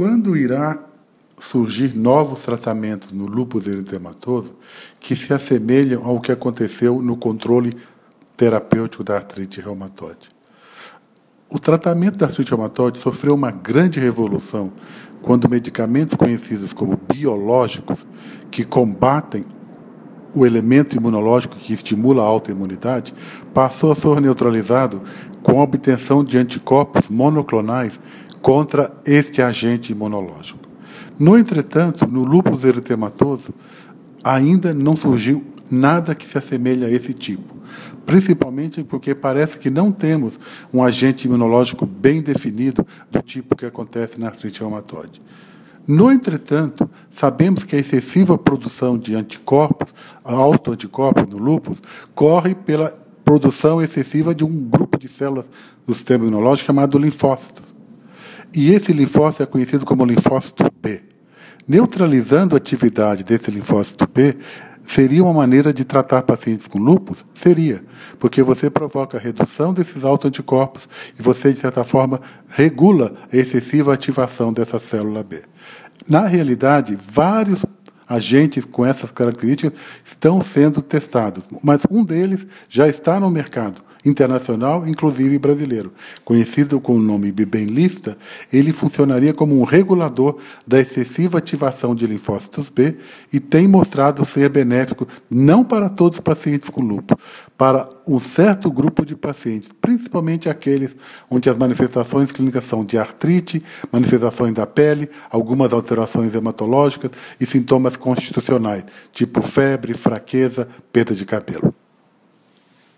quando irá surgir novos tratamentos no lúpus eritematoso que se assemelham ao que aconteceu no controle terapêutico da artrite reumatoide. O tratamento da artrite reumatoide sofreu uma grande revolução quando medicamentos conhecidos como biológicos, que combatem o elemento imunológico que estimula a autoimunidade, passou a ser neutralizado com a obtenção de anticorpos monoclonais contra este agente imunológico. No entretanto, no lúpus eritematoso, ainda não surgiu nada que se assemelhe a esse tipo, principalmente porque parece que não temos um agente imunológico bem definido do tipo que acontece na artrite reumatoide. No entretanto, sabemos que a excessiva produção de anticorpos, autoanticorpos no lúpus, corre pela produção excessiva de um grupo de células do sistema imunológico chamado linfócitos. E esse linfócito é conhecido como linfócito B. Neutralizando a atividade desse linfócito B, Seria uma maneira de tratar pacientes com lúpus? Seria, porque você provoca a redução desses autoanticorpos e você, de certa forma, regula a excessiva ativação dessa célula B. Na realidade, vários agentes com essas características estão sendo testados, mas um deles já está no mercado internacional, inclusive brasileiro. Conhecido com o nome Bibenlista, ele funcionaria como um regulador da excessiva ativação de linfócitos B e tem mostrado ser benéfico não para todos os pacientes com lúpus, para um certo grupo de pacientes, principalmente aqueles onde as manifestações clínicas são de artrite, manifestações da pele, algumas alterações hematológicas e sintomas constitucionais, tipo febre, fraqueza, perda de cabelo.